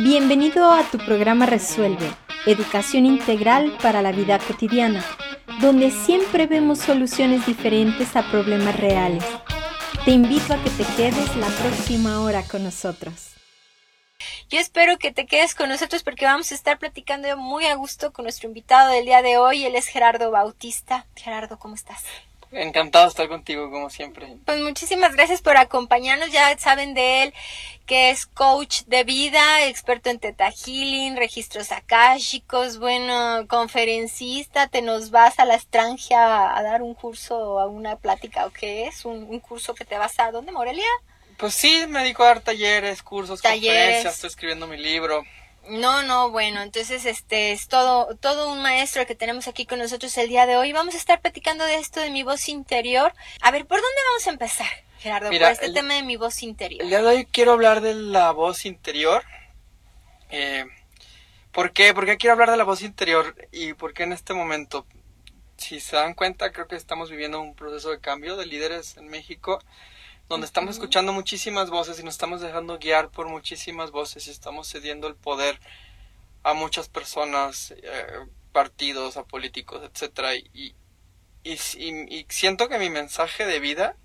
Bienvenido a tu programa Resuelve, Educación Integral para la Vida Cotidiana, donde siempre vemos soluciones diferentes a problemas reales. Te invito a que te quedes la próxima hora con nosotros. Yo espero que te quedes con nosotros porque vamos a estar platicando muy a gusto con nuestro invitado del día de hoy. Él es Gerardo Bautista. Gerardo, ¿cómo estás? Encantado de estar contigo, como siempre. Pues muchísimas gracias por acompañarnos. Ya saben de él que es coach de vida, experto en Teta Healing, registros akáshicos, bueno, conferencista. ¿Te nos vas a la extranjera a dar un curso, a una plática o qué es? ¿Un, curso que te vas a dónde, Morelia? Pues sí, me dedico a dar talleres, cursos, conferencias, estoy escribiendo mi libro. No, no, bueno, entonces este es todo, todo un maestro que tenemos aquí con nosotros el día de hoy. Vamos a estar platicando de esto de mi voz interior. A ver, ¿por dónde vamos a empezar, Gerardo? por este tema de mi voz interior. El día de hoy quiero hablar de la voz interior. Eh, ¿Por qué? ¿Por qué quiero hablar de la voz interior? Y por qué en este momento, si se dan cuenta, creo que estamos viviendo un proceso de cambio de líderes en México donde estamos escuchando muchísimas voces y nos estamos dejando guiar por muchísimas voces y estamos cediendo el poder a muchas personas, eh, partidos, a políticos, etcétera y, y, y, siento que mi mensaje de vida,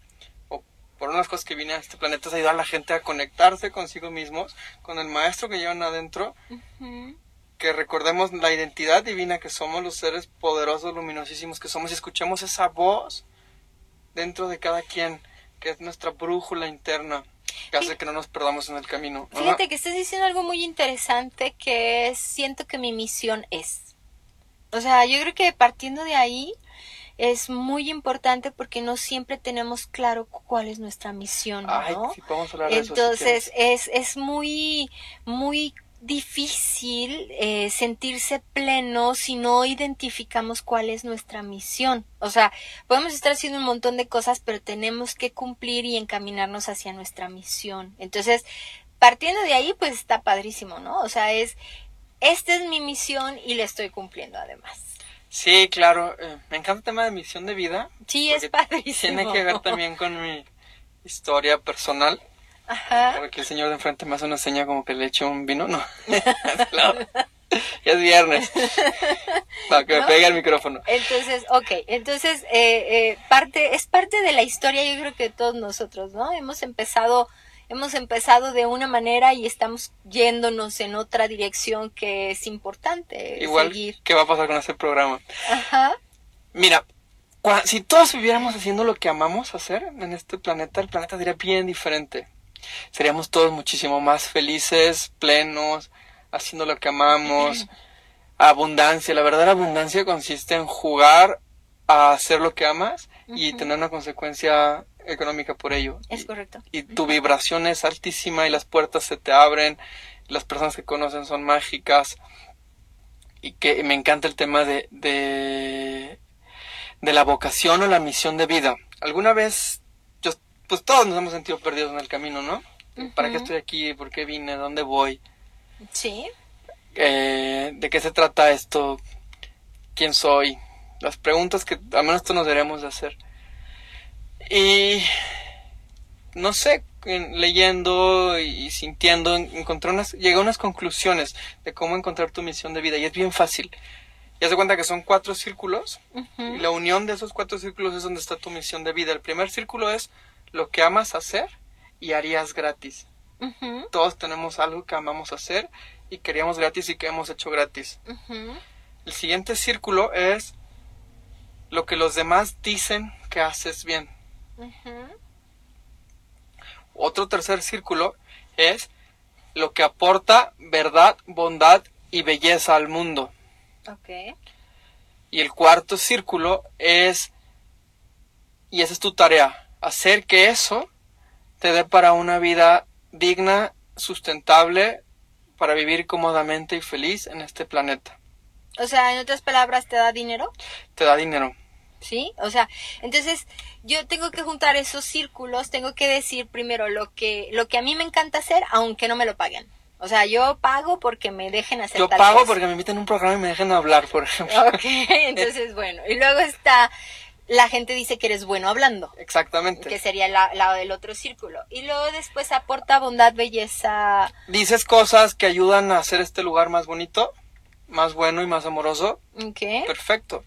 o por unas cosas que vine a este planeta, es ayudar a la gente a conectarse consigo mismos, con el maestro que llevan adentro, que recordemos la identidad divina que somos, los seres poderosos, luminosísimos que somos, y escuchemos esa voz dentro de cada quien que es nuestra brújula interna que hace que no nos perdamos en el camino. Fíjate que estás diciendo algo muy interesante que es, siento que mi misión es. O sea, yo creo que partiendo de ahí es muy importante porque no siempre tenemos claro cuál es nuestra misión, ¿no? Entonces es, es muy, muy difícil eh, sentirse pleno si no identificamos cuál es nuestra misión. O sea, podemos estar haciendo un montón de cosas, pero tenemos que cumplir y encaminarnos hacia nuestra misión. Entonces, partiendo de ahí, pues está padrísimo, ¿no? O sea, es, esta es mi misión y la estoy cumpliendo además. Sí, claro. Eh, me encanta el tema de misión de vida. Sí, es padrísimo. Tiene que ver también con mi historia personal. Ajá. Porque el señor de enfrente me hace una seña como que le echo un vino. No. ya es viernes. Para que me pegue el micrófono. Entonces, ok. Entonces, eh, eh, parte, es parte de la historia, yo creo que de todos nosotros, ¿no? Hemos empezado hemos empezado de una manera y estamos yéndonos en otra dirección que es importante Igual, ¿qué va a pasar con este programa? Ajá. Mira, si todos viviéramos haciendo lo que amamos hacer en este planeta, el planeta sería bien diferente seríamos todos muchísimo más felices, plenos, haciendo lo que amamos. Abundancia, la verdadera abundancia consiste en jugar a hacer lo que amas y tener una consecuencia económica por ello. Es correcto. Y tu vibración es altísima y las puertas se te abren, las personas que conocen son mágicas. Y que me encanta el tema de, de, de la vocación o la misión de vida. ¿Alguna vez pues todos nos hemos sentido perdidos en el camino, ¿no? ¿Para qué estoy aquí? ¿Por qué vine? ¿Dónde voy? Sí. Eh, ¿De qué se trata esto? ¿Quién soy? Las preguntas que al menos todos nos deberíamos de hacer. Y no sé, leyendo y sintiendo, encontré unas, llegué a unas conclusiones de cómo encontrar tu misión de vida y es bien fácil. Ya se cuenta que son cuatro círculos y la unión de esos cuatro círculos es donde está tu misión de vida. El primer círculo es lo que amas hacer y harías gratis. Todos tenemos algo que amamos hacer y queríamos gratis y que hemos hecho gratis. El siguiente círculo es lo que los demás dicen que haces bien. Otro tercer círculo es lo que aporta verdad, bondad y belleza al mundo. Y el cuarto círculo es, y esa es tu tarea, hacer que eso te dé para una vida digna, sustentable, para vivir cómodamente y feliz en este planeta. O sea, en otras palabras, ¿te da dinero? Te da dinero. ¿Sí? O sea, entonces yo tengo que juntar esos círculos, tengo que decir primero lo que, lo que a mí me encanta hacer, aunque no me lo paguen. O sea, yo pago porque me dejen hacer Yo pago porque me inviten a un programa y me dejen hablar, por ejemplo. Ok, entonces bueno. Y luego está la gente dice que eres bueno hablando. Exactamente. Que sería el lado del otro círculo. Y luego después aporta bondad, belleza. Dices cosas que ayudan a hacer este lugar más bonito, más bueno y más amoroso. ¿Qué? Perfecto.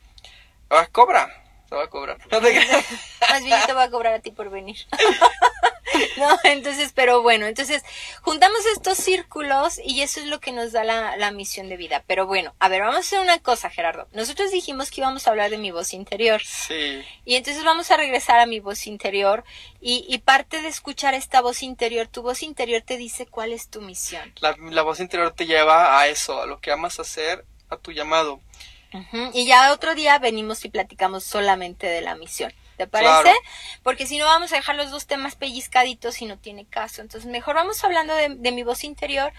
Ahora cobra. Te va a cobrar. más bien te voy a cobrar a ti por venir. no, entonces, pero bueno, entonces juntamos estos círculos y eso es lo que nos da la, la, misión de vida. Pero bueno, a ver, vamos a hacer una cosa, Gerardo. Nosotros dijimos que íbamos a hablar de mi voz interior. Sí. Y entonces vamos a regresar a mi voz interior y, y parte de escuchar esta voz interior, tu voz interior te dice cuál es tu misión. La, la voz interior te lleva a eso, a lo que amas hacer, a tu llamado. Y ya otro día venimos y platicamos solamente de la misión. ¿Te parece? Porque si no vamos a dejar los dos temas pellizcaditos y no tiene caso. Entonces mejor vamos hablando de, mi voz interior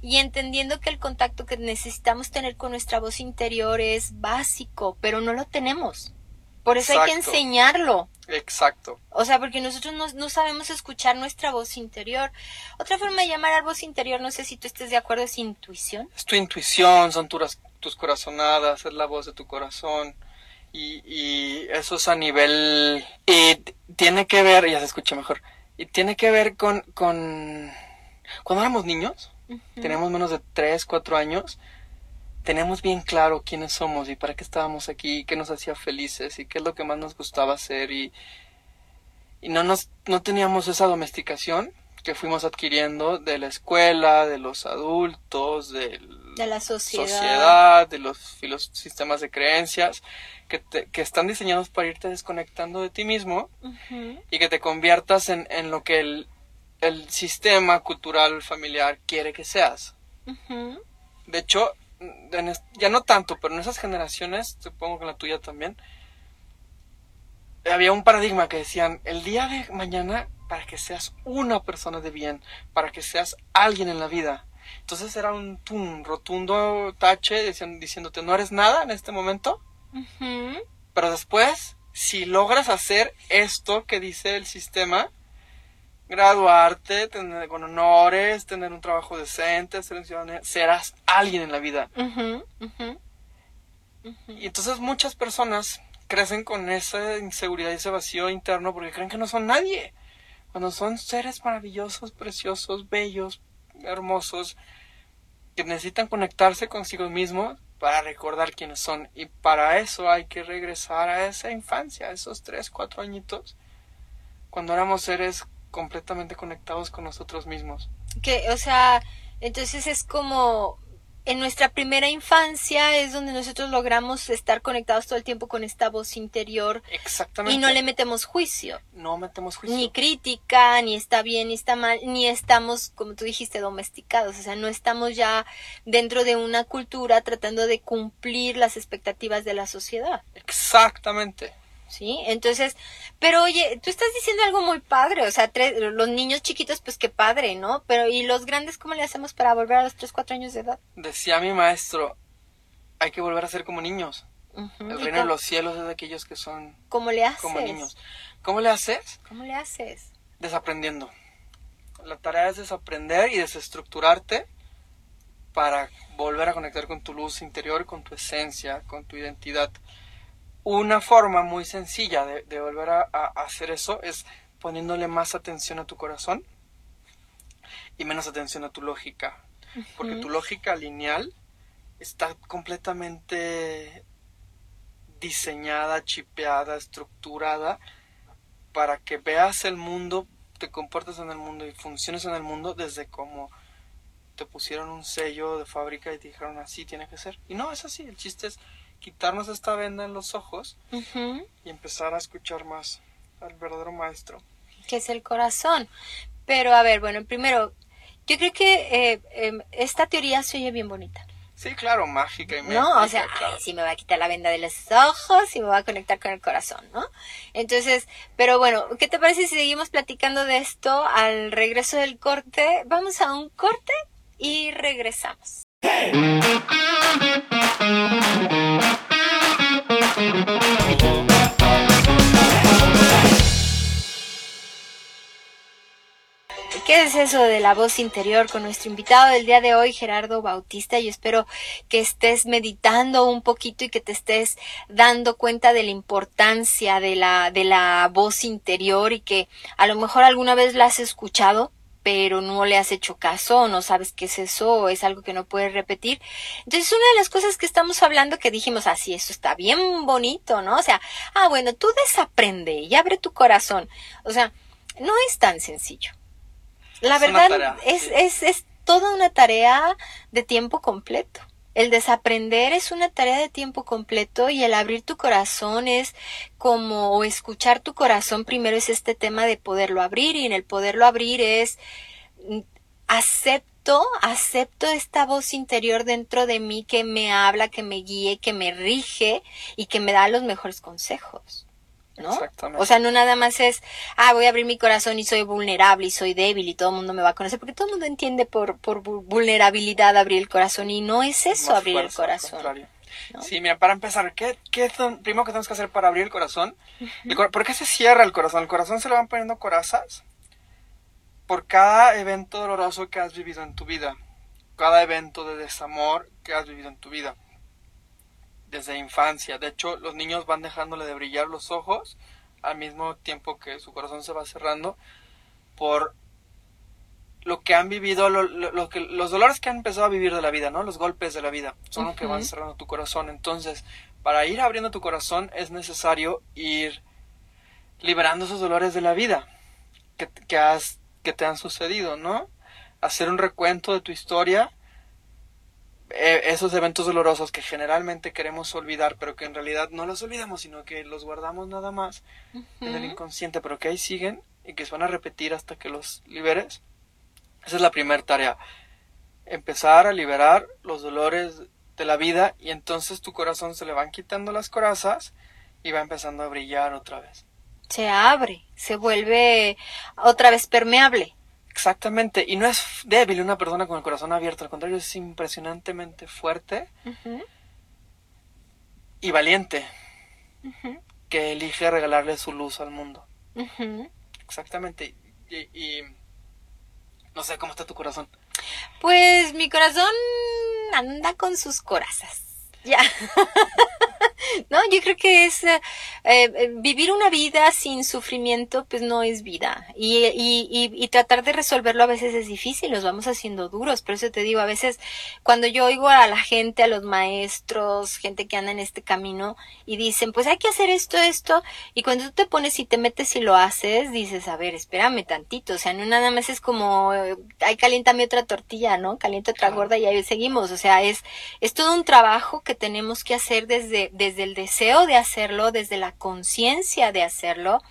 y entendiendo que el contacto que necesitamos tener con nuestra voz interior es básico, pero no lo tenemos. Por eso hay que enseñarlo. Exacto. O sea, porque nosotros no, no, sabemos escuchar nuestra voz interior. Otra forma de llamar a voz interior, no sé si tú estés de acuerdo, es intuición. Es tu intuición, son tus, tus corazonadas, es la voz de tu corazón. Y, eso es a nivel... Y tiene que ver, ya se escucha mejor, y tiene que ver con... con cuando éramos niños, tenemos menos de 3, 4 años, tenemos bien claro quiénes somos y para qué estábamos aquí, qué nos hacía felices y qué es lo que más nos gustaba hacer y, y no, nos, no teníamos esa domesticación que fuimos adquiriendo de la escuela, de los adultos, de la sociedad, de los, sistemas de creencias que, que están diseñados para irte desconectando de ti mismo y que te conviertas en, en lo que el, el, sistema cultural familiar quiere que seas. De hecho, ya no tanto, pero en esas generaciones, supongo que en la tuya también, había un paradigma que decían, el día de mañana para que seas una persona de bien, para que seas alguien en la vida. Entonces era un, rotundo tache diciéndote no eres nada en este momento, pero después, si logras hacer esto que dice el sistema, graduarte, tener con honores, tener un trabajo decente, serás alguien en la vida. Y entonces muchas personas crecen con esa inseguridad y ese vacío interno porque creen que no son nadie cuando son seres maravillosos, preciosos, bellos, hermosos, que necesitan conectarse consigo mismos para recordar quiénes son. Y para eso hay que regresar a esa infancia, a esos tres, cuatro añitos, cuando éramos seres completamente conectados con nosotros mismos. Que, o sea, entonces es como en nuestra primera infancia es donde nosotros logramos estar conectados todo el tiempo con esta voz interior. Exactamente. Y no le metemos juicio. No metemos juicio. Ni crítica, ni está bien, ni está mal, ni estamos, como tú dijiste, domesticados. O sea, no estamos ya dentro de una cultura tratando de cumplir las expectativas de la sociedad. Exactamente. ¿Sí? Entonces, pero oye, tú estás diciendo algo muy padre, o sea, los niños chiquitos, pues qué padre, ¿no? Pero ¿y los grandes cómo le hacemos para volver a los 3, 4 años de edad? Decía mi maestro, hay que volver a ser como niños. El reino de los cielos es de aquellos que son ¿Cómo le haces? como niños. ¿Cómo le haces? ¿Cómo le haces? Desaprendiendo. La tarea es desaprender y desestructurarte para volver a conectar con tu luz interior, con tu esencia, con tu identidad. Una forma muy sencilla de, volver a, hacer eso es poniéndole más atención a tu corazón y menos atención a tu lógica. Porque tu lógica lineal está completamente diseñada, chipeada, estructurada para que veas el mundo, te comportes en el mundo y funciones en el mundo desde como te pusieron un sello de fábrica y te dijeron así tiene que ser. Y no es así, el chiste es quitarnos esta venda en los ojos y empezar a escuchar más al verdadero maestro. Que es el corazón. Pero a ver, bueno, primero, yo creo que eh, em, esta teoría se oye bien bonita. Sí, claro, mágica y No, o sea, sí me va a quitar la venda de los ojos y me va a conectar con el corazón, ¿no? Entonces, pero bueno, ¿qué te parece si seguimos platicando de esto al regreso del corte? Vamos a un corte y regresamos. ¿Qué es eso de la voz interior? Con nuestro invitado del día de hoy, Gerardo Bautista. Yo espero que estés meditando un poquito y que te estés dando cuenta de la importancia de la, de la voz interior y que a lo mejor alguna vez la has escuchado, pero no le has hecho caso, no sabes qué es eso, es algo que no puedes repetir. Entonces, una de las cosas que estamos hablando que dijimos, así, ah, eso está bien bonito, ¿no? O sea, ah, bueno, tú desaprende y abre tu corazón. O sea, no es tan sencillo. La verdad es, es, es toda una tarea de tiempo completo. El desaprender es una tarea de tiempo completo y el abrir tu corazón es como o escuchar tu corazón primero es este tema de poderlo abrir y en el poderlo abrir es mm, acepto, acepto esta voz interior dentro de mí que me habla, que me guíe, que me rige y que me da los mejores consejos. ¿No? O sea, no nada más es, ah, voy a abrir mi corazón y soy vulnerable y soy débil y todo el mundo me va a conocer, porque todo el mundo entiende por, por vulnerabilidad abrir el corazón y no es eso abrir el corazón. Sí, mira, para empezar, ¿qué, qué primero que tenemos que hacer para abrir el corazón? ¿Por qué se cierra el corazón? El corazón se le van poniendo corazas por cada evento doloroso que has vivido en tu vida, cada evento de desamor que has vivido en tu vida desde infancia. De hecho, los niños van dejándole de brillar los ojos al mismo tiempo que su corazón se va cerrando por lo que han vivido, lo, que, los dolores que han empezado a vivir de la vida, ¿no? Los golpes de la vida son los que van cerrando tu corazón. Entonces, para ir abriendo tu corazón es necesario ir liberando esos dolores de la vida que, que, has, que te han sucedido, ¿no? Hacer un recuento de tu historia esos eventos dolorosos que generalmente queremos olvidar, pero que en realidad no los olvidamos, sino que los guardamos nada más en el inconsciente, pero que ahí siguen y que se van a repetir hasta que los liberes. Esa es la primera tarea. Empezar a liberar los dolores de la vida y entonces tu corazón se le van quitando las corazas y va empezando a brillar otra vez. Se abre, se vuelve otra vez permeable. Exactamente, y no es débil una persona con el corazón abierto, al contrario, es impresionantemente fuerte y valiente, que elige regalarle su luz al mundo. Exactamente, y, no sé cómo está tu corazón. Pues mi corazón anda con sus corazas. Ya. no, yo creo que es eh, eh, vivir una vida sin sufrimiento, pues no es vida. Y, y, y, tratar de resolverlo a veces es difícil, nos vamos haciendo duros. Por eso te digo, a veces cuando yo oigo a la gente, a los maestros, gente que anda en este camino y dicen, pues hay que hacer esto, esto. Y cuando tú te pones y te metes y lo haces, dices, a ver, espérame tantito. O sea, no nada más es como, ay, caliéntame otra tortilla, ¿no? Calienta otra gorda y ahí seguimos. O sea, es, es todo un trabajo que tenemos que hacer desde, desde el deseo de hacerlo, desde la conciencia de hacerlo,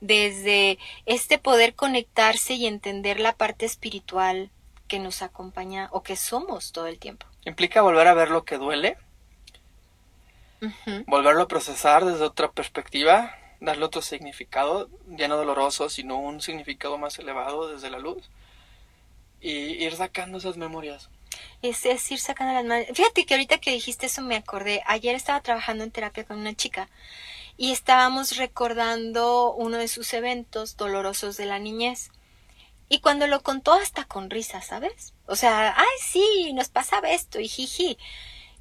desde este poder conectarse y entender la parte espiritual que nos acompaña o que somos todo el tiempo. ¿Implica volver a ver lo que duele? Volverlo a procesar desde otra perspectiva, darle otro significado, ya no doloroso, sino un significado más elevado desde la luz y ir sacando esas memorias es, es ir sacando las manos. Fíjate que ahorita que dijiste eso me acordé. Ayer estaba trabajando en terapia con una chica y estábamos recordando uno de sus eventos dolorosos de la niñez. Y cuando lo contó hasta con risa, ¿sabes? O sea, ay, sí, nos pasaba esto y jiji.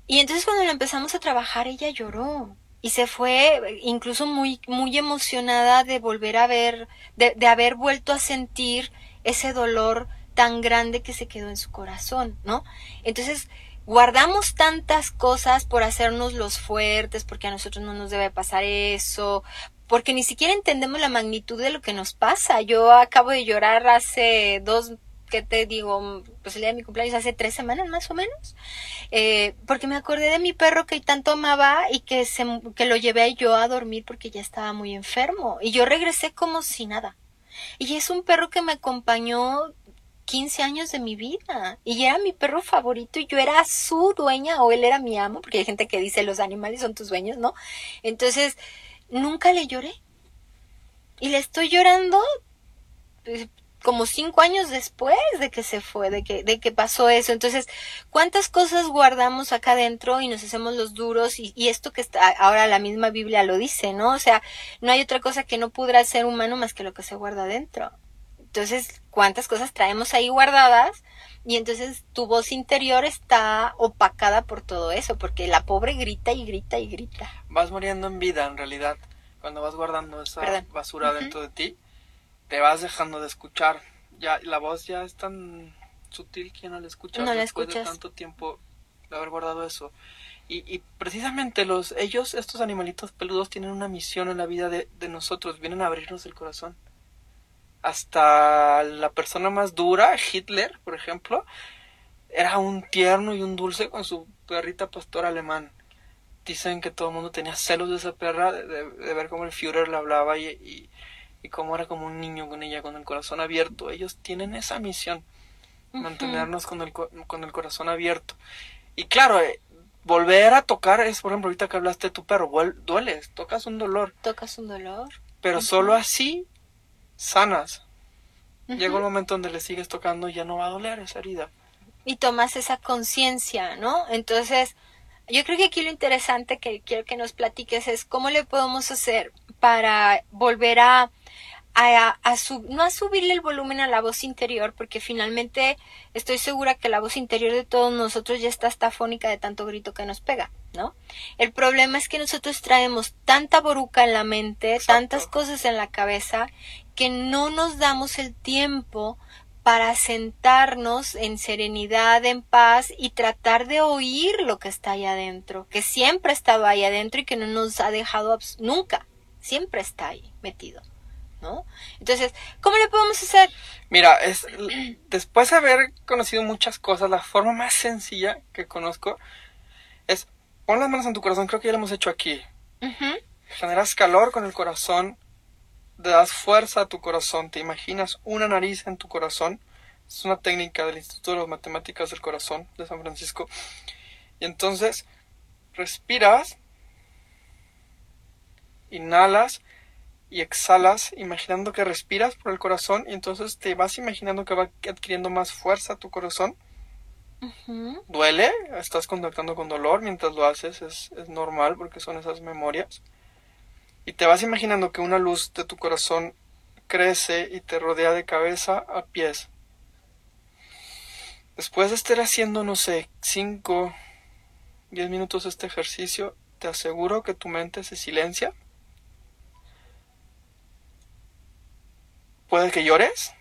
Y entonces cuando lo empezamos a trabajar, ella lloró. Y se fue incluso muy, muy emocionada de volver a ver, de, de haber vuelto a sentir ese dolor tan grande que se quedó en su corazón, ¿no? Entonces, guardamos tantas cosas por hacernos los fuertes, porque a nosotros no nos debe pasar eso, porque ni siquiera entendemos la magnitud de lo que nos pasa. Yo acabo de llorar hace dos, ¿qué te digo? Pues el día de mi cumpleaños, hace tres semanas más o menos, eh, porque me acordé de mi perro que tanto amaba y que, se, que lo llevé yo a dormir porque ya estaba muy enfermo. Y yo regresé como si nada. Y es un perro que me acompañó 15 años de mi vida y era mi perro favorito y yo era su dueña o él era mi amo, porque hay gente que dice los animales son tus dueños, ¿no? Entonces, nunca le lloré. Y le estoy llorando pues, como cinco años después de que se fue, de que, de que pasó eso. Entonces, ¿cuántas cosas guardamos acá adentro y nos hacemos los duros? Y, y, esto que está, ahora la misma Biblia lo dice, ¿no? O sea, no hay otra cosa que no pudra ser humano más que lo que se guarda adentro. Entonces, ¿cuántas cosas traemos ahí guardadas? Y entonces tu voz interior está opacada por todo eso, porque la pobre grita y grita y grita. Vas muriendo en vida, en realidad. Cuando vas guardando esa basura dentro de ti, te vas dejando de escuchar. Ya la voz ya es tan sutil que no la escuchas no después de tanto tiempo de haber guardado eso. Y, y, precisamente los ellos, estos animalitos peludos, tienen una misión en la vida de, de nosotros, vienen a abrirnos el corazón hasta la persona más dura, Hitler, por ejemplo, era un tierno y un dulce con su perrita pastor alemán. Dicen que todo el mundo tenía celos de esa perra, de, ver cómo el Führer le hablaba y, y, cómo era como un niño con ella, con el corazón abierto. Ellos tienen esa misión, mantenernos con el, con el corazón abierto. Y claro, eh, volver a tocar es, por ejemplo, ahorita que hablaste de tu perro, dueles, tocas un dolor. Tocas un dolor. Pero solo así sanas. Llega un momento donde le sigues tocando y ya no va a doler esa herida. Y tomas esa conciencia, ¿no? Entonces, yo creo que aquí lo interesante que quiero que nos platiques es cómo le podemos hacer para volver a a, no a subirle el volumen a la voz interior, porque finalmente estoy segura que la voz interior de todos nosotros ya está hasta fónica de tanto grito que nos pega, ¿no? El problema es que nosotros traemos tanta boruca en la mente, tantas cosas en la cabeza, que no nos damos el tiempo para sentarnos en serenidad, en paz y tratar de oír lo que está ahí adentro, que siempre ha estado ahí adentro y que no nos ha dejado nunca, siempre está ahí metido. ¿no? Entonces, ¿cómo le podemos hacer? Mira, es, después de haber conocido muchas cosas, la forma más sencilla que conozco es pon las manos en tu corazón, creo que ya lo hemos hecho aquí. Generas calor con el corazón, das fuerza a tu corazón, te imaginas una nariz en tu corazón. Es una técnica del Instituto de las Matemáticas del Corazón de San Francisco. Y entonces respiras, inhalas y exhalas imaginando que respiras por el corazón y entonces te vas imaginando que va adquiriendo más fuerza tu corazón. Duele, estás contactando con dolor mientras lo haces, es, es normal porque son esas memorias. Y te vas imaginando que una luz de tu corazón crece y te rodea de cabeza a pies. Después de estar haciendo, no sé, 5, 10 minutos este ejercicio, te aseguro que tu mente se silencia Puede que llores,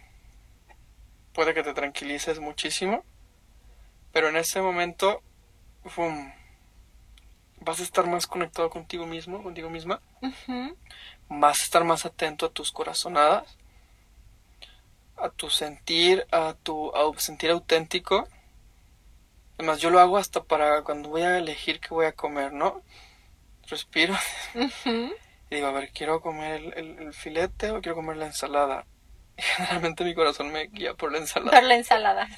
puede que te tranquilices muchísimo, pero en ese momento vas a estar más conectado contigo mismo, contigo misma, vas a estar más atento a tus corazonadas, a tu sentir, a tu sentir auténtico. Además, yo lo hago hasta para cuando voy a elegir qué voy a comer, ¿no? Respiro y digo, a ver, quiero comer el filete o quiero comer la ensalada generalmente mi corazón me guía por la ensalada. Por la ensalada.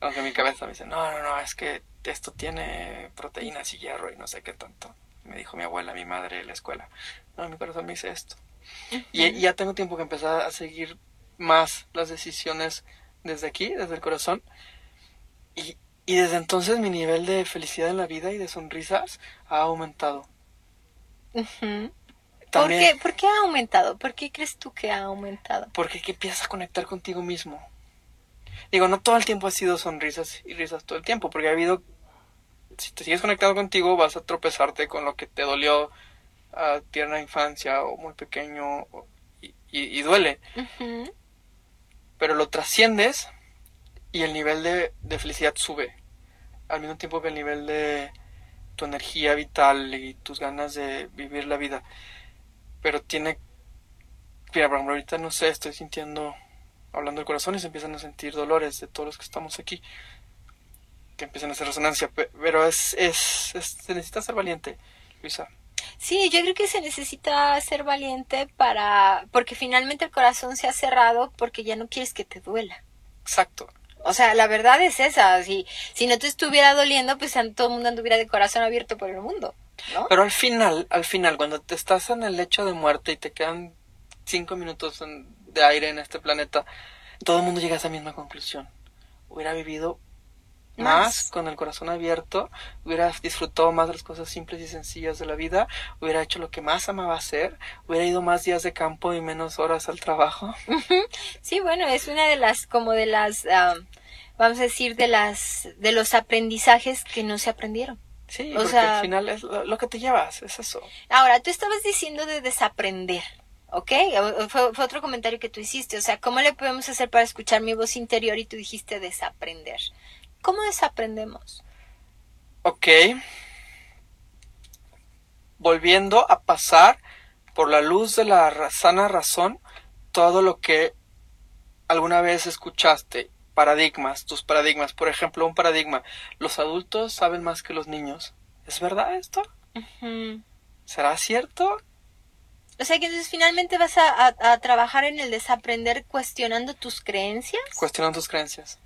Aunque mi cabeza me dice, no, no, no, es que esto tiene proteínas y hierro y no sé qué tanto. Me dijo mi abuela, mi madre en la escuela. No, mi corazón me dice esto. y, ya tengo tiempo que empezar a seguir más las decisiones desde aquí, desde el corazón. Y, y desde entonces mi nivel de felicidad en la vida y de sonrisas ha aumentado. ¿Por qué, ¿Por qué ha aumentado? ¿Por qué crees tú que ha aumentado? Porque que empiezas a conectar contigo mismo. Digo, no todo el tiempo ha sido sonrisas y risas todo el tiempo, porque ha habido... Si te sigues conectado contigo, vas a tropezarte con lo que te dolió a tierna infancia o muy pequeño y, duele. Pero lo trasciendes y el nivel de, de felicidad sube. Al mismo tiempo que el nivel de tu energía vital y tus ganas de vivir la vida pero tiene... Mira, por ejemplo, ahorita no sé, estoy sintiendo, hablando del corazón y se empiezan a sentir dolores de todos los que estamos aquí, que empiezan a hacer resonancia, pero es, es, se necesita ser valiente, Luisa. Sí, yo creo que se necesita ser valiente para, porque finalmente el corazón se ha cerrado porque ya no quieres que te duela. Exacto. O sea, la verdad es esa. Si, si no te estuviera doliendo, pues todo el mundo anduviera de corazón abierto por el mundo. Pero al final, al final, cuando te estás en el lecho de muerte y te quedan cinco minutos de aire en este planeta, todo el mundo llega a esa misma conclusión. Hubiera vivido más, con el corazón abierto, hubiera disfrutado más de las cosas simples y sencillas de la vida, hubiera hecho lo que más amaba hacer, hubiera ido más días de campo y menos horas al trabajo. Sí, bueno, es una de las, como de las, vamos a decir, de las, de los aprendizajes que no se aprendieron. Sí, porque al final es lo, que te llevas, es eso. Ahora, tú estabas diciendo de desaprender. ¿ok? Fue, fue, otro comentario que tú hiciste, o sea, ¿cómo le podemos hacer para escuchar mi voz interior? Y tú dijiste desaprender. ¿Cómo desaprendemos? Ok. Volviendo a pasar por la luz de la sana razón todo lo que alguna vez escuchaste, paradigmas, tus paradigmas. Por ejemplo, un paradigma, los adultos saben más que los niños. ¿Es verdad esto? ¿Será cierto? O sea que entonces finalmente vas a, a, trabajar en el desaprender cuestionando tus creencias. Cuestionando tus creencias.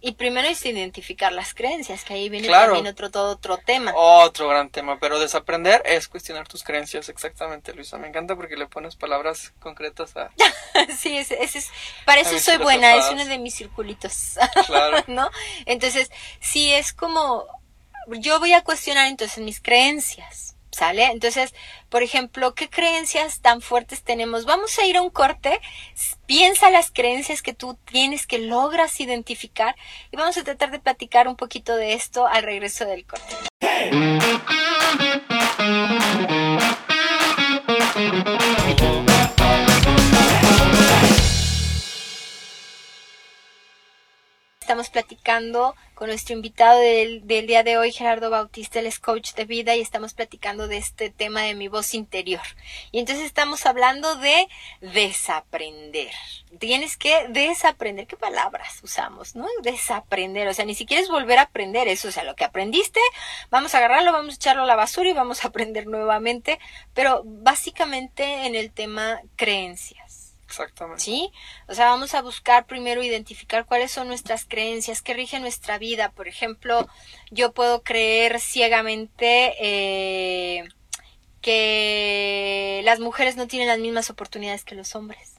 Y primero es identificar las creencias, que ahí viene también otro, todo otro tema. Otro gran tema, pero desaprender es cuestionar tus creencias, exactamente, Luisa. Me encanta porque le pones palabras concretas a... sí, ese, es, para eso soy buena, es uno de mis circulitos. Claro. ¿No? Entonces, sí, es como, yo voy a cuestionar entonces mis creencias. ¿Sale? Entonces, por ejemplo, ¿qué creencias tan fuertes tenemos? Vamos a ir a un corte, piensa las creencias que tú tienes, que logras identificar y vamos a tratar de platicar un poquito de esto al regreso del corte. Estamos platicando con nuestro invitado del, día de hoy, Gerardo Bautista, es coach de vida y estamos platicando de este tema de mi voz interior. Y entonces estamos hablando de desaprender. Tienes que desaprender. ¿Qué palabras usamos? ¿No? Desaprender. O sea, ni siquiera es volver a aprender eso. O sea, lo que aprendiste, vamos a agarrarlo, vamos a echarlo a la basura y vamos a aprender nuevamente. Pero básicamente en el tema creencias. Exactamente. ¿Sí? O sea, vamos a buscar primero identificar cuáles son nuestras creencias, qué rige nuestra vida. Por ejemplo, yo puedo creer ciegamente eh, que las mujeres no tienen las mismas oportunidades que los hombres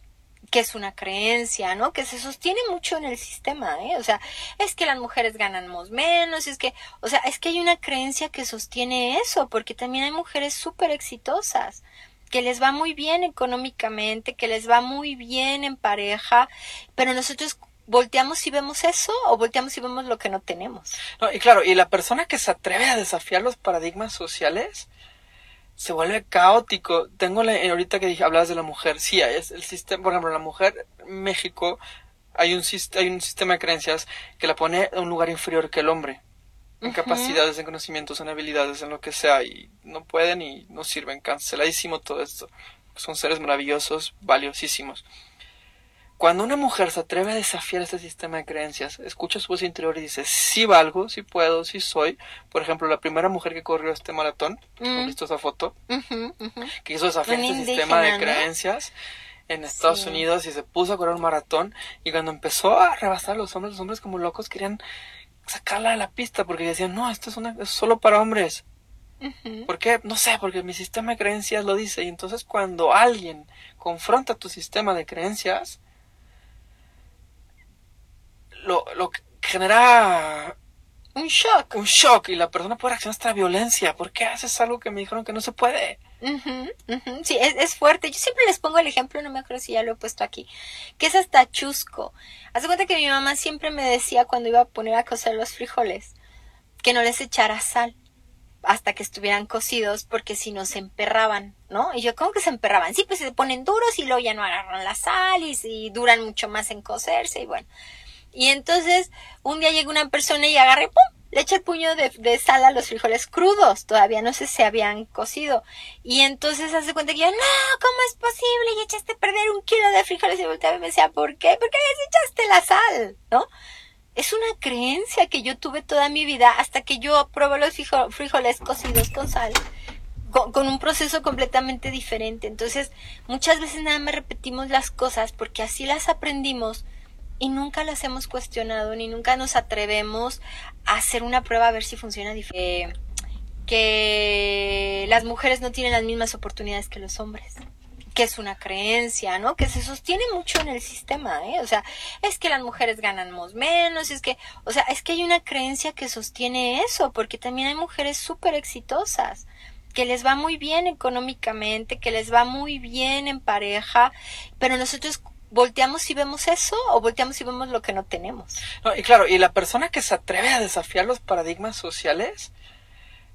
que es una creencia, ¿no? Que se sostiene mucho en el sistema, ¿eh? O sea, es que las mujeres ganamos menos, es que, o sea, es que hay una creencia que sostiene eso, porque también hay mujeres súper exitosas que les va muy bien económicamente, que les va muy bien en pareja, pero nosotros volteamos y vemos eso o volteamos y vemos lo que no tenemos. No, y claro, y la persona que se atreve a desafiar los paradigmas sociales se vuelve caótico. Tengo la, ahorita que dije, hablabas de la mujer, sí, es el sistema, por ejemplo, la mujer México hay un, hay un sistema de creencias que la pone en un lugar inferior que el hombre en capacidades, en conocimientos, en habilidades, en lo que sea, y no pueden y no sirven. Canceladísimo todo esto. Son seres maravillosos, valiosísimos. Cuando una mujer se atreve a desafiar este sistema de creencias, escucha su voz interior y dice, sí valgo, sí puedo, sí soy. Por ejemplo, la primera mujer que corrió este maratón, mm. visto esa foto? Que hizo desafiar este sistema de creencias en Estados Unidos y se puso a correr un maratón. Y cuando empezó a rebasar a los hombres, los hombres como locos querían sacarla de la pista porque decían, no, esto es, una, es solo para hombres. ¿Por qué? No sé, porque mi sistema de creencias lo dice. Y entonces cuando alguien confronta tu sistema de creencias, lo, lo genera un shock. Un shock y la persona puede reaccionar hasta violencia. ¿Por qué haces algo que me dijeron que no se puede? Sí, es, es, fuerte. Yo siempre les pongo el ejemplo, no me acuerdo si ya lo he puesto aquí, que es hasta chusco. Hace cuenta que mi mamá siempre me decía cuando iba a poner a cocer los frijoles que no les echara sal hasta que estuvieran cocidos porque si no se emperraban, ¿no? Y yo, ¿cómo que se emperraban? Sí, pues se ponen duros y luego ya no agarran la sal y, duran mucho más en cocerse y bueno. Y entonces un día llegó una persona y agarré, ¡pum! Le eché el puño de, sal a los frijoles crudos, todavía no sé si habían cocido. Y entonces hace cuenta que yo, no, ¿cómo es posible? Y echaste a perder un kilo de frijoles y volteaba y me decía, ¿por qué? ¿Por qué echaste la sal? ¿No? Es una creencia que yo tuve toda mi vida hasta que yo probé los frijoles cocidos con sal con, un proceso completamente diferente. Entonces, muchas veces nada más repetimos las cosas porque así las aprendimos y nunca las hemos cuestionado ni nunca nos atrevemos a hacer una prueba a ver si funciona diferente. que las mujeres no tienen las mismas oportunidades que los hombres. que es una creencia, ¿no? Que se sostiene mucho en el sistema, ¿eh? O sea, es que las mujeres ganamos menos, es que, o sea, es que hay una creencia que sostiene eso, porque también hay mujeres súper exitosas, que les va muy bien económicamente, que les va muy bien en pareja, pero nosotros volteamos y vemos eso o volteamos y vemos lo que no tenemos. No, y claro, y la persona que se atreve a desafiar los paradigmas sociales,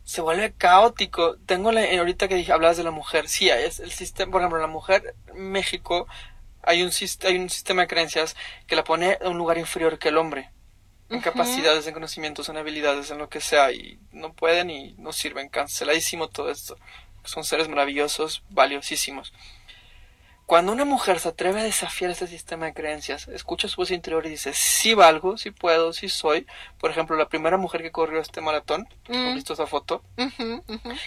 se vuelve caótico. Tengo la, ahorita que dije, hablabas de la mujer, sí, es el sistema, por ejemplo, la mujer en México hay un, hay un sistema de creencias que la pone en un lugar inferior que el hombre. En capacidades, en conocimientos, en habilidades, en lo que sea, y no pueden y no sirven. Canceladísimo todo esto. Son seres maravillosos, valiosísimos. Cuando una mujer se atreve a desafiar ese sistema de creencias, escucha su voz interior y dice, sí valgo, sí puedo, sí soy. Por ejemplo, la primera mujer que corrió este maratón, ¿has visto esa foto?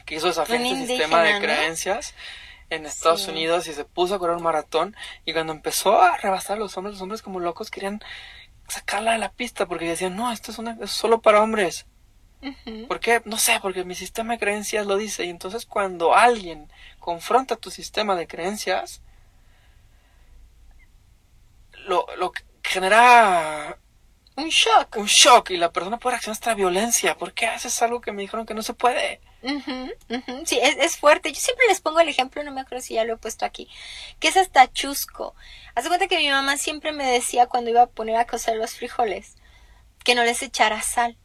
Que hizo desafiar este sistema de creencias en Estados Unidos y se puso a correr un maratón y cuando empezó a rebasar a los hombres, los hombres como locos querían sacarla de la pista porque decían, no, esto es, una, es solo para hombres. ¿Por qué? No sé, porque mi sistema de creencias lo dice. Y entonces cuando alguien confronta tu sistema de creencias, lo, lo genera un shock. Un shock y la persona puede reaccionar hasta la violencia. ¿Por qué haces algo que me dijeron que no se puede? Sí, es, es, fuerte. Yo siempre les pongo el ejemplo, no me acuerdo si ya lo he puesto aquí, que es hasta chusco. Haz cuenta que mi mamá siempre me decía cuando iba a poner a cocer los frijoles que no les echara sal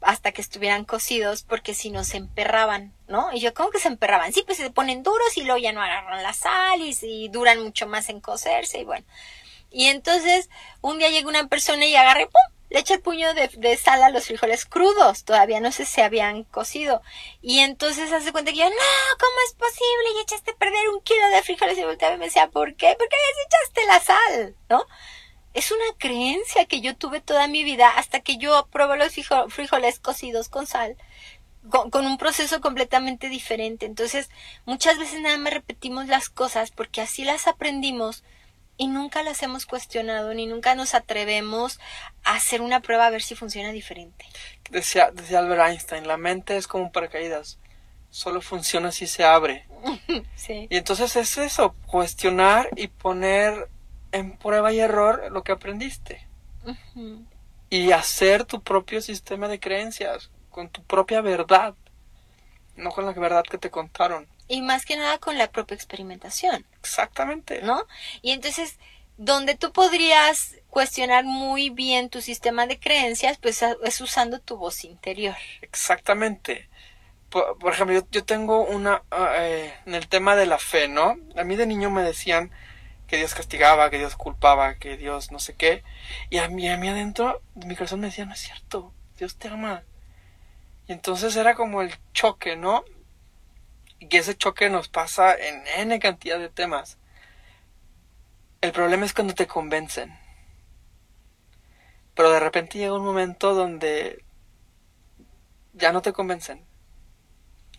hasta que estuvieran cocidos porque si no se emperraban, ¿no? Y yo, ¿cómo que se emperraban? Sí, pues se ponen duros y luego ya no agarran la sal y, y duran mucho más en cocerse y bueno. Y entonces un día llega una persona y agarre, ¡pum! Le echa el puño de, sal a los frijoles crudos, todavía no sé si se habían cocido. Y entonces hace cuenta que yo, no, ¿cómo es posible? Y echaste a perder un kilo de frijoles y volteaba y me decía, ¿por qué? Porque echaste la sal, ¿no? Es una creencia que yo tuve toda mi vida hasta que yo probé los frijoles cocidos con sal. Con, con, un proceso completamente diferente. Entonces, muchas veces nada más repetimos las cosas porque así las aprendimos y nunca las hemos cuestionado ni nunca nos atrevemos a hacer una prueba a ver si funciona diferente. Decía, decía Albert Einstein, la mente es como un paracaídas, solo funciona si se abre. sí. Y entonces es eso, cuestionar y poner en prueba y error lo que aprendiste. Y hacer tu propio sistema de creencias, con tu propia verdad, no con la verdad que te contaron y más que nada con la propia experimentación. Exactamente. ¿No? Y entonces, donde tú podrías cuestionar muy bien tu sistema de creencias, pues es usando tu voz interior. Exactamente. Por, ejemplo, yo, tengo una, ah, eh, en el tema de la fe, ¿no? A mí de niño me decían que Dios castigaba, que Dios culpaba, que Dios no sé qué. Y a mí, a mí adentro de mi corazón me decía, no es cierto, Dios te ama. Y entonces era como el choque, ¿no? Y ese choque nos pasa en N cantidad de temas. El problema es cuando te convencen. Pero de repente llega un momento donde ya no te convencen.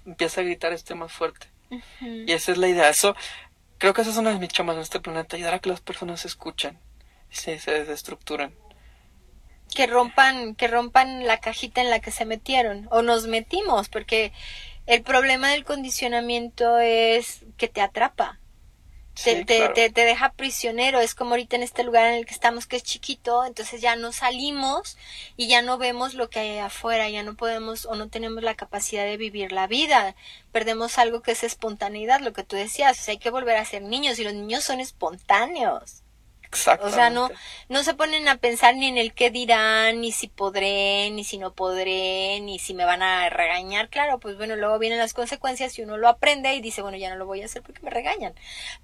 Empieza a gritar este más fuerte. Y esa es la idea. Eso, creo que esa es una de mis chamas en este planeta, ayudar a que las personas se escuchen y se, se desestructuren. Que rompan, que rompan la cajita en la que se metieron. O nos metimos, porque el problema del condicionamiento es que te atrapa. te, te, te, deja prisionero. Es como ahorita en este lugar en el que estamos, que es chiquito, entonces ya no salimos y ya no vemos lo que hay afuera, ya no podemos o no tenemos la capacidad de vivir la vida. Perdemos algo que es espontaneidad, lo que tú decías. O sea, hay que volver a ser niños y los niños son espontáneos. O sea, no, no se ponen a pensar ni en el qué dirán, ni si podré, ni si no podré, ni si me van a regañar. Claro, pues bueno, luego vienen las consecuencias y uno lo aprende y dice, bueno, ya no lo voy a hacer porque me regañan.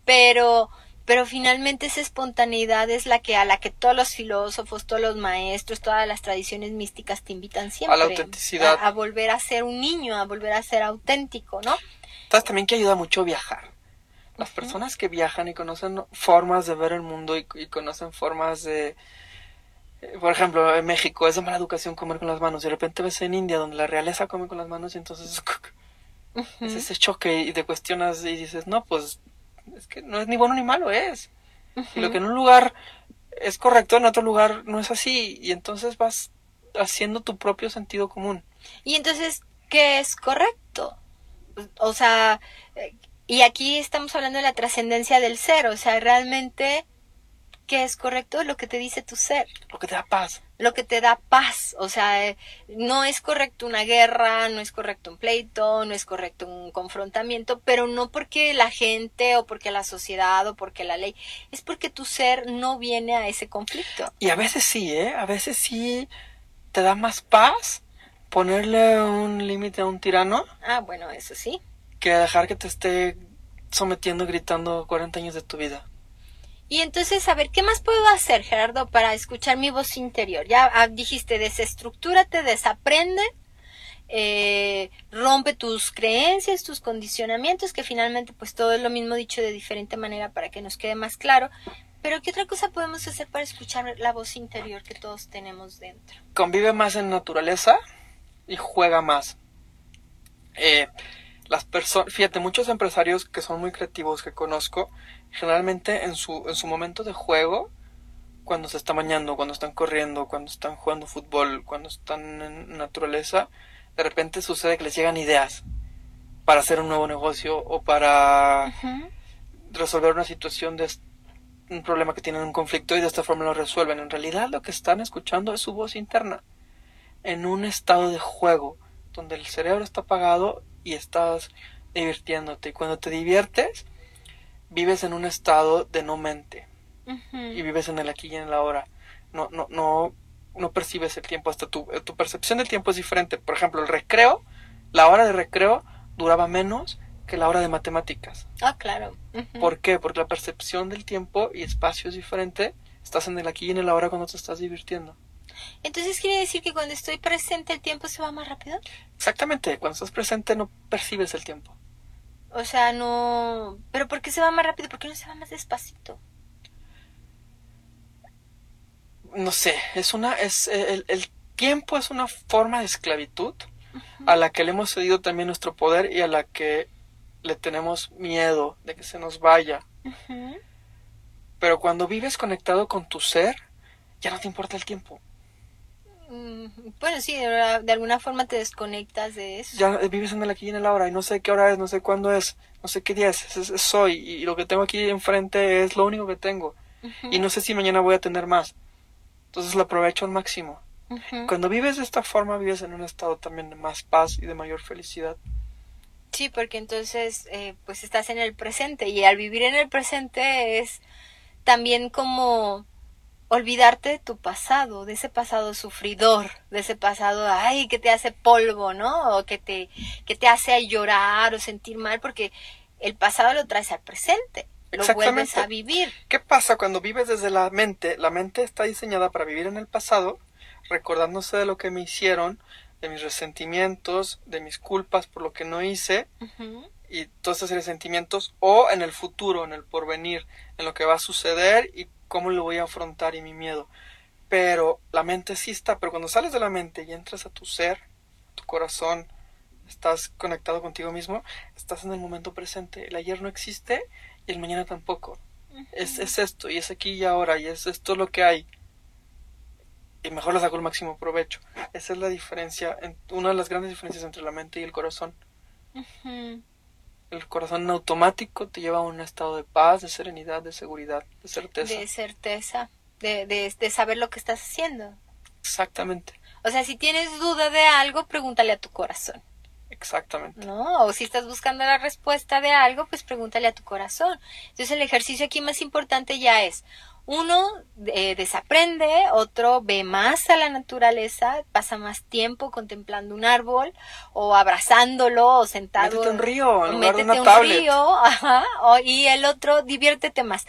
Pero, pero finalmente esa espontaneidad es la que a la que todos los filósofos, todos los maestros, todas las tradiciones místicas te invitan siempre. A la autenticidad. A, volver a ser un niño, a volver a ser auténtico, ¿no? Entonces también que ayuda mucho viajar las personas que viajan y conocen formas de ver el mundo y, conocen formas de... Eh, por ejemplo, en México es de mala educación comer con las manos y de repente ves en India donde la realeza come con las manos y entonces es ese choque y te cuestionas y dices, no, pues es que no es ni bueno ni malo, es. Y lo que en un lugar es correcto, en otro lugar no es así y entonces vas haciendo tu propio sentido común. Y entonces, ¿qué es correcto? O sea, eh, Y aquí estamos hablando de la trascendencia del ser, o sea, realmente, ¿qué es correcto? Lo que te dice tu ser. Lo que te da paz. Lo que te da paz, o sea, no es correcto una guerra, no es correcto un pleito, no es correcto un confrontamiento, pero no porque la gente o porque la sociedad o porque la ley, es porque tu ser no viene a ese conflicto. Y a veces sí, ¿eh? A veces sí te da más paz ponerle un límite a un tirano Ah, bueno, eso sí. Que dejar que te esté sometiendo, gritando 40 años de tu vida. Y entonces, a ver, ¿qué más puedo hacer, Gerardo, para escuchar mi voz interior? Ya ah, dijiste, desestructúrate, desaprende, eh, rompe tus creencias, tus condicionamientos, que finalmente pues todo es lo mismo dicho de diferente manera para que nos quede más claro. Pero ¿qué otra cosa podemos hacer para escuchar la voz interior que todos tenemos dentro? Convive más en naturaleza y juega más. Eh, las personas, fíjate, muchos empresarios que son muy creativos que conozco, generalmente en su, en su momento de juego, cuando se está bañando, cuando están corriendo, cuando están jugando fútbol, cuando están en naturaleza, de repente sucede que les llegan ideas para hacer un nuevo negocio o para resolver una situación de un problema que tienen un conflicto y de esta forma lo resuelven. En realidad lo que están escuchando es su voz interna en un estado de juego donde el cerebro está apagado y estás divirtiéndote. Y cuando te diviertes, vives en un estado de no mente y vives en el aquí y en el ahora. No, no, no, no percibes el tiempo, hasta tu, tu percepción del tiempo es diferente. Por ejemplo, el recreo, la hora de recreo duraba menos que la hora de matemáticas. Ah, claro. ¿Por qué? Porque la percepción del tiempo y espacio es diferente. Estás en el aquí y en el ahora cuando te estás divirtiendo. Entonces quiere decir que cuando estoy presente el tiempo se va más rápido. Exactamente, cuando estás presente no percibes el tiempo. O sea, no... ¿Pero por qué se va más rápido? ¿Por qué no se va más despacito? No sé, es una, es el, el tiempo es una forma de esclavitud a la que le hemos cedido también nuestro poder y a la que le tenemos miedo de que se nos vaya. Pero cuando vives conectado con tu ser, ya no te importa el tiempo. Mm, Bueno, sí, de, alguna forma te desconectas de eso. Ya vives en el aquí y en el ahora y no sé qué hora es, no sé cuándo es, no sé qué día es, es- es hoy y lo que tengo aquí enfrente es lo único que tengo y no sé si mañana voy a tener más. Entonces lo aprovecho al máximo. Cuando vives de esta forma, vives en un estado también de más paz y de mayor felicidad. Sí, porque entonces eh, pues estás en el presente y al vivir en el presente es también como olvidarte de tu pasado, de ese pasado sufridor, de ese pasado, ay, que te hace polvo, ¿no? O que te, que te hace llorar o sentir mal, porque el pasado lo traes al presente, lo vuelves a vivir. ¿Qué pasa cuando vives desde la mente? La mente está diseñada para vivir en el pasado, recordándose de lo que me hicieron, de mis resentimientos, de mis culpas por lo que no hice y todos esos resentimientos, o en el futuro, en el porvenir, en lo que va a suceder y cómo lo voy a afrontar y mi miedo. Pero la mente sí está, pero cuando sales de la mente y entras a tu ser, tu corazón, estás conectado contigo mismo, estás en el momento presente. El ayer no existe y el mañana tampoco. Es, es esto y es aquí y ahora y es esto lo que hay. Y mejor le saco el máximo provecho. Esa es la diferencia, en- una de las grandes diferencias entre la mente y el corazón. El corazón automático te lleva a un estado de paz, de serenidad, de seguridad, de certeza. De certeza, de, de, de saber lo que estás haciendo. Exactamente, O sea, si tienes duda de algo, pregúntale a tu corazón. exactamente. ¿no? O si estás buscando la respuesta de algo, pues pregúntale a tu corazón. Entonces el ejercicio aquí más importante ya es, uno eh, desaprende, otro ve más a la naturaleza, pasa más tiempo contemplando un árbol o abrazándolo o sentado. Métete un río en o lugar de una un tablet. río, ajá, o- y el otro diviértete más.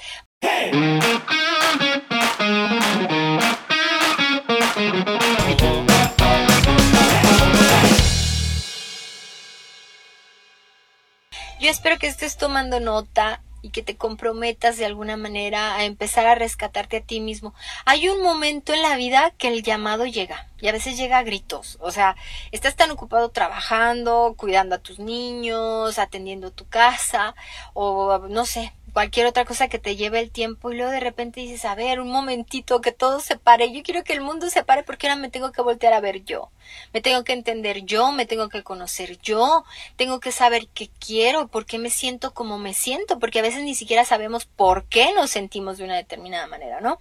Yo espero que estés tomando nota y que te comprometas de alguna manera a empezar a rescatarte a ti mismo. Hay un momento en la vida que el llamado llega y a veces llega a gritos. O sea, estás tan ocupado trabajando, cuidando a tus niños, atendiendo tu casa o no sé, cualquier otra cosa que te lleve el tiempo y luego de repente dices, a ver, un momentito, que todo se pare, yo quiero que el mundo se pare porque ahora me tengo que voltear a ver yo, me tengo que entender yo, me tengo que conocer yo, tengo que saber qué quiero, por qué me siento como me siento, porque a veces ni siquiera sabemos por qué nos sentimos de una determinada manera, ¿no?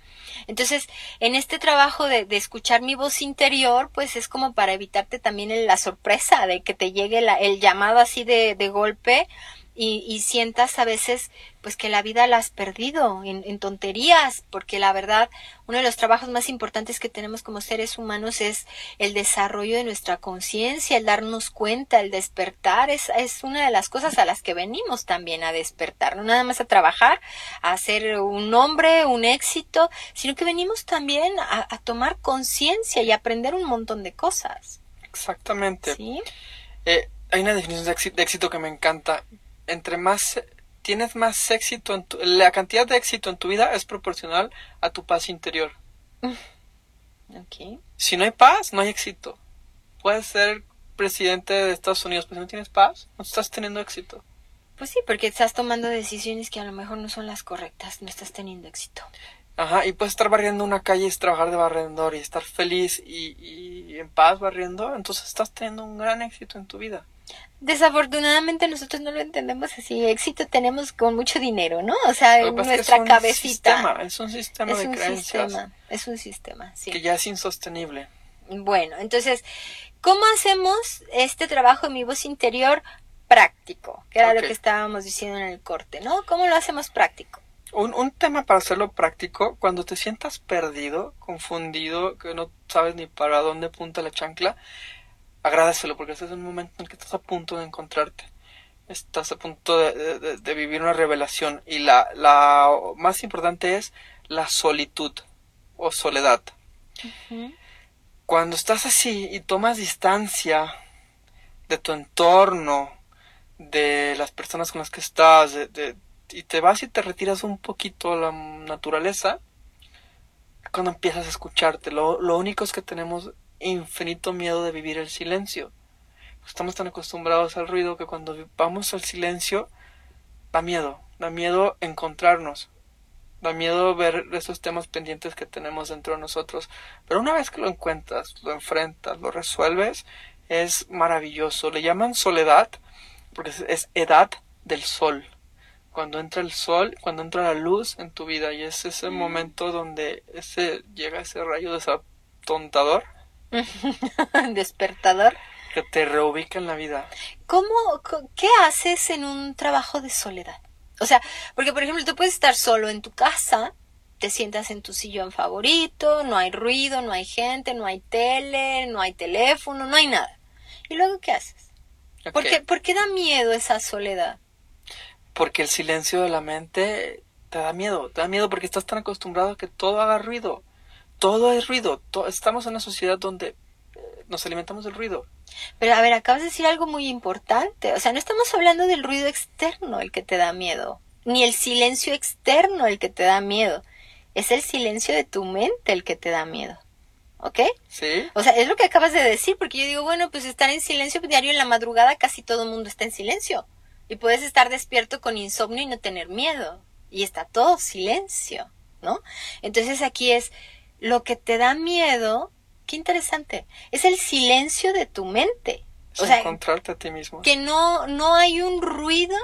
Entonces, en este trabajo de, de escuchar mi voz interior, pues es como para evitarte también la sorpresa de que te llegue el llamado así de, de golpe, y, sientas a veces pues que la vida la has perdido en, tonterías, porque la verdad uno de los trabajos más importantes que tenemos como seres humanos es el desarrollo de nuestra conciencia, el darnos cuenta, el despertar, es, es una de las cosas a las que venimos también a despertar, no nada más a trabajar, a hacer un nombre, un éxito, sino que venimos también a, tomar conciencia y aprender un montón de cosas. Exactamente. ¿Sí? Eh, hay una definición de éxito que me encanta entre más tienes más éxito, en la cantidad de éxito en tu vida es proporcional a tu paz interior. Okay. Si no hay paz, no hay éxito. Puedes ser presidente de Estados Unidos, pero si no tienes paz, no estás teniendo éxito. Pues sí, porque estás tomando decisiones que a lo mejor no son las correctas, no estás teniendo éxito. Ajá, y puedes estar barriendo una calle y trabajar de barrendor y estar feliz y, y en paz barriendo, entonces estás teniendo un gran éxito en tu vida. Desafortunadamente nosotros no lo entendemos así. Éxito tenemos con mucho dinero, ¿no? O sea, en nuestra es cabecita. es un sistema de creencias. es un sistema, sí. Que ya es insostenible. Bueno, entonces, ¿cómo hacemos este trabajo en mi voz interior práctico? Que era lo que estábamos diciendo en el corte, ¿no? ¿Cómo lo hacemos práctico? Un, un tema para hacerlo práctico, cuando te sientas perdido, confundido, que no sabes ni para dónde punta la chancla, agradecelo porque este es un momento en el que estás a punto de encontrarte. Estás a punto de, vivir una revelación. Y la, la, más importante es la solitud o soledad. Cuando estás así y tomas distancia de tu entorno, de las personas con las que estás, y te vas y te retiras un poquito a la naturaleza, cuando empiezas a escucharte. Lo, lo único es que tenemos infinito miedo de vivir el silencio. Estamos tan acostumbrados al ruido que cuando vamos al silencio da miedo, da miedo encontrarnos, da miedo ver esos temas pendientes que tenemos dentro de nosotros. Pero una vez que lo encuentras, lo enfrentas, lo resuelves, es maravilloso. Le llaman soledad porque es edad del sol. Cuando entra el sol, cuando entra la luz en tu vida y es ese mm. momento donde ese llega ese rayo desatontador Despertador. Que te reubica en la vida. ¿Cómo, qué haces en un trabajo de soledad? O sea, porque por ejemplo, tú puedes estar solo en tu casa, te sientas en tu sillón favorito, no hay ruido, no hay gente, no hay tele, no hay teléfono, no hay nada. ¿Y luego qué haces? ¿Por, qué, ¿Por qué da miedo esa soledad? Porque el silencio de la mente te da miedo, te da miedo porque estás tan acostumbrado a que todo haga ruido todo es ruido. estamos en una sociedad donde eh, nos alimentamos del ruido. Pero a ver, acabas de decir algo muy importante. O sea, no estamos hablando del ruido externo el que te da miedo, ni el silencio externo el que te da miedo. Es el silencio de tu mente el que te da miedo. ¿Ok? Sí. O sea, es lo que acabas de decir, porque yo digo, bueno, pues estar en silencio diario en la madrugada, casi todo el mundo está en silencio. Y puedes estar despierto con insomnio y no tener miedo. Y está todo silencio, ¿no? Entonces aquí es, lo que te da miedo, qué interesante, es el silencio de tu mente. o sea, encontrarte a ti mismo. Que no, no hay un ruido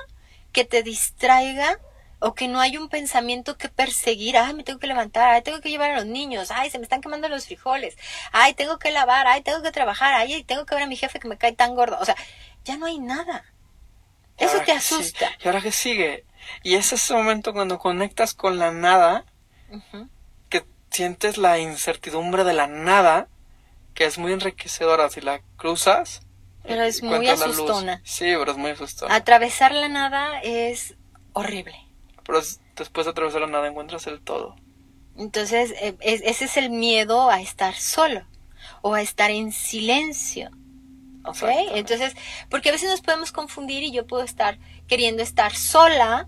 que te distraiga o que no hay un pensamiento que perseguir, ay, me tengo que levantar, ay, tengo que llevar a los niños, ay, se me están quemando los frijoles, ay, tengo que lavar, ay, tengo que trabajar, ay, tengo que ver a mi jefe que me cae tan gordo. O sea, ya no hay nada. Eso te asusta. ¿Y ahora qué sigue? Y es ese momento cuando conectas con la nada, sientes la incertidumbre de la nada, que es muy enriquecedora si la cruzas. Pero es muy asustona. Sí, pero es muy asustona. Atravesar la nada es horrible. Pero después de atravesar la nada encuentras el todo. Entonces, e, ese es el miedo a estar solo o a estar en silencio. ¿Ok? Entonces, porque a veces nos podemos confundir y yo puedo estar queriendo estar sola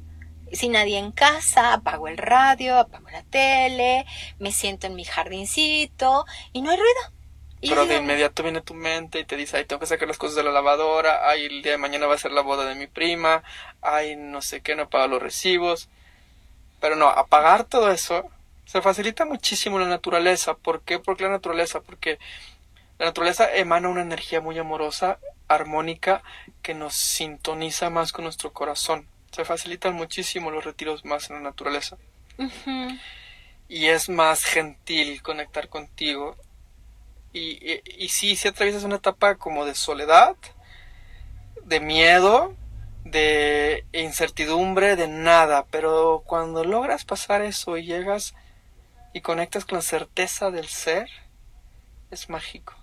sin nadie en casa, apago el radio, apago la tele, me siento en mi jardincito y no hay ruido. Pero de inmediato viene tu mente y te dice, ay, tengo que sacar las cosas de la lavadora, ay, el día de mañana va a ser la boda de mi prima, ay, no sé qué, no pago los recibos. Pero no, apagar todo eso se facilita muchísimo la naturaleza. ¿Por qué? Porque la naturaleza, porque la naturaleza emana una energía muy amorosa, armónica, que nos sintoniza más con nuestro corazón. Se facilitan muchísimo los retiros más en la naturaleza. Y es más gentil conectar contigo. Y, y, y sí, si atraviesas una etapa como de soledad, de miedo, de incertidumbre, de nada, pero cuando logras pasar eso y llegas y conectas con la certeza del ser, es mágico.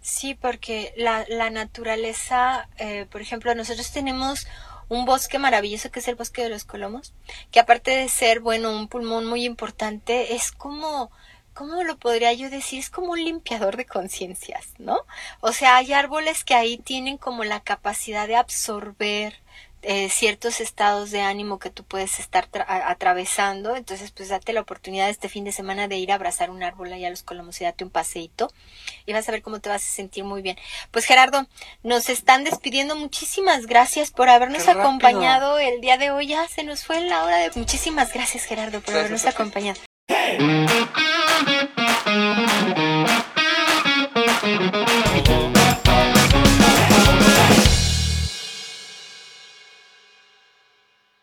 Sí, porque la, la naturaleza, eh, por ejemplo, nosotros tenemos un bosque maravilloso que es el bosque de los colomos, que aparte de ser, bueno, un pulmón muy importante, es como ¿cómo lo podría yo decir? Es como un limpiador de conciencias, ¿no? O sea, hay árboles que ahí tienen como la capacidad de absorber eh, ciertos estados de ánimo que tú puedes estar atravesando. Entonces, pues date la oportunidad este fin de semana de ir a abrazar un árbol allá a los Colomos y date un paseíto y vas a ver cómo te vas a sentir muy bien. Pues Gerardo, nos están despidiendo. Muchísimas gracias por habernos acompañado el día de hoy. Ya se nos fue la hora de... Muchísimas gracias Gerardo por habernos acompañado.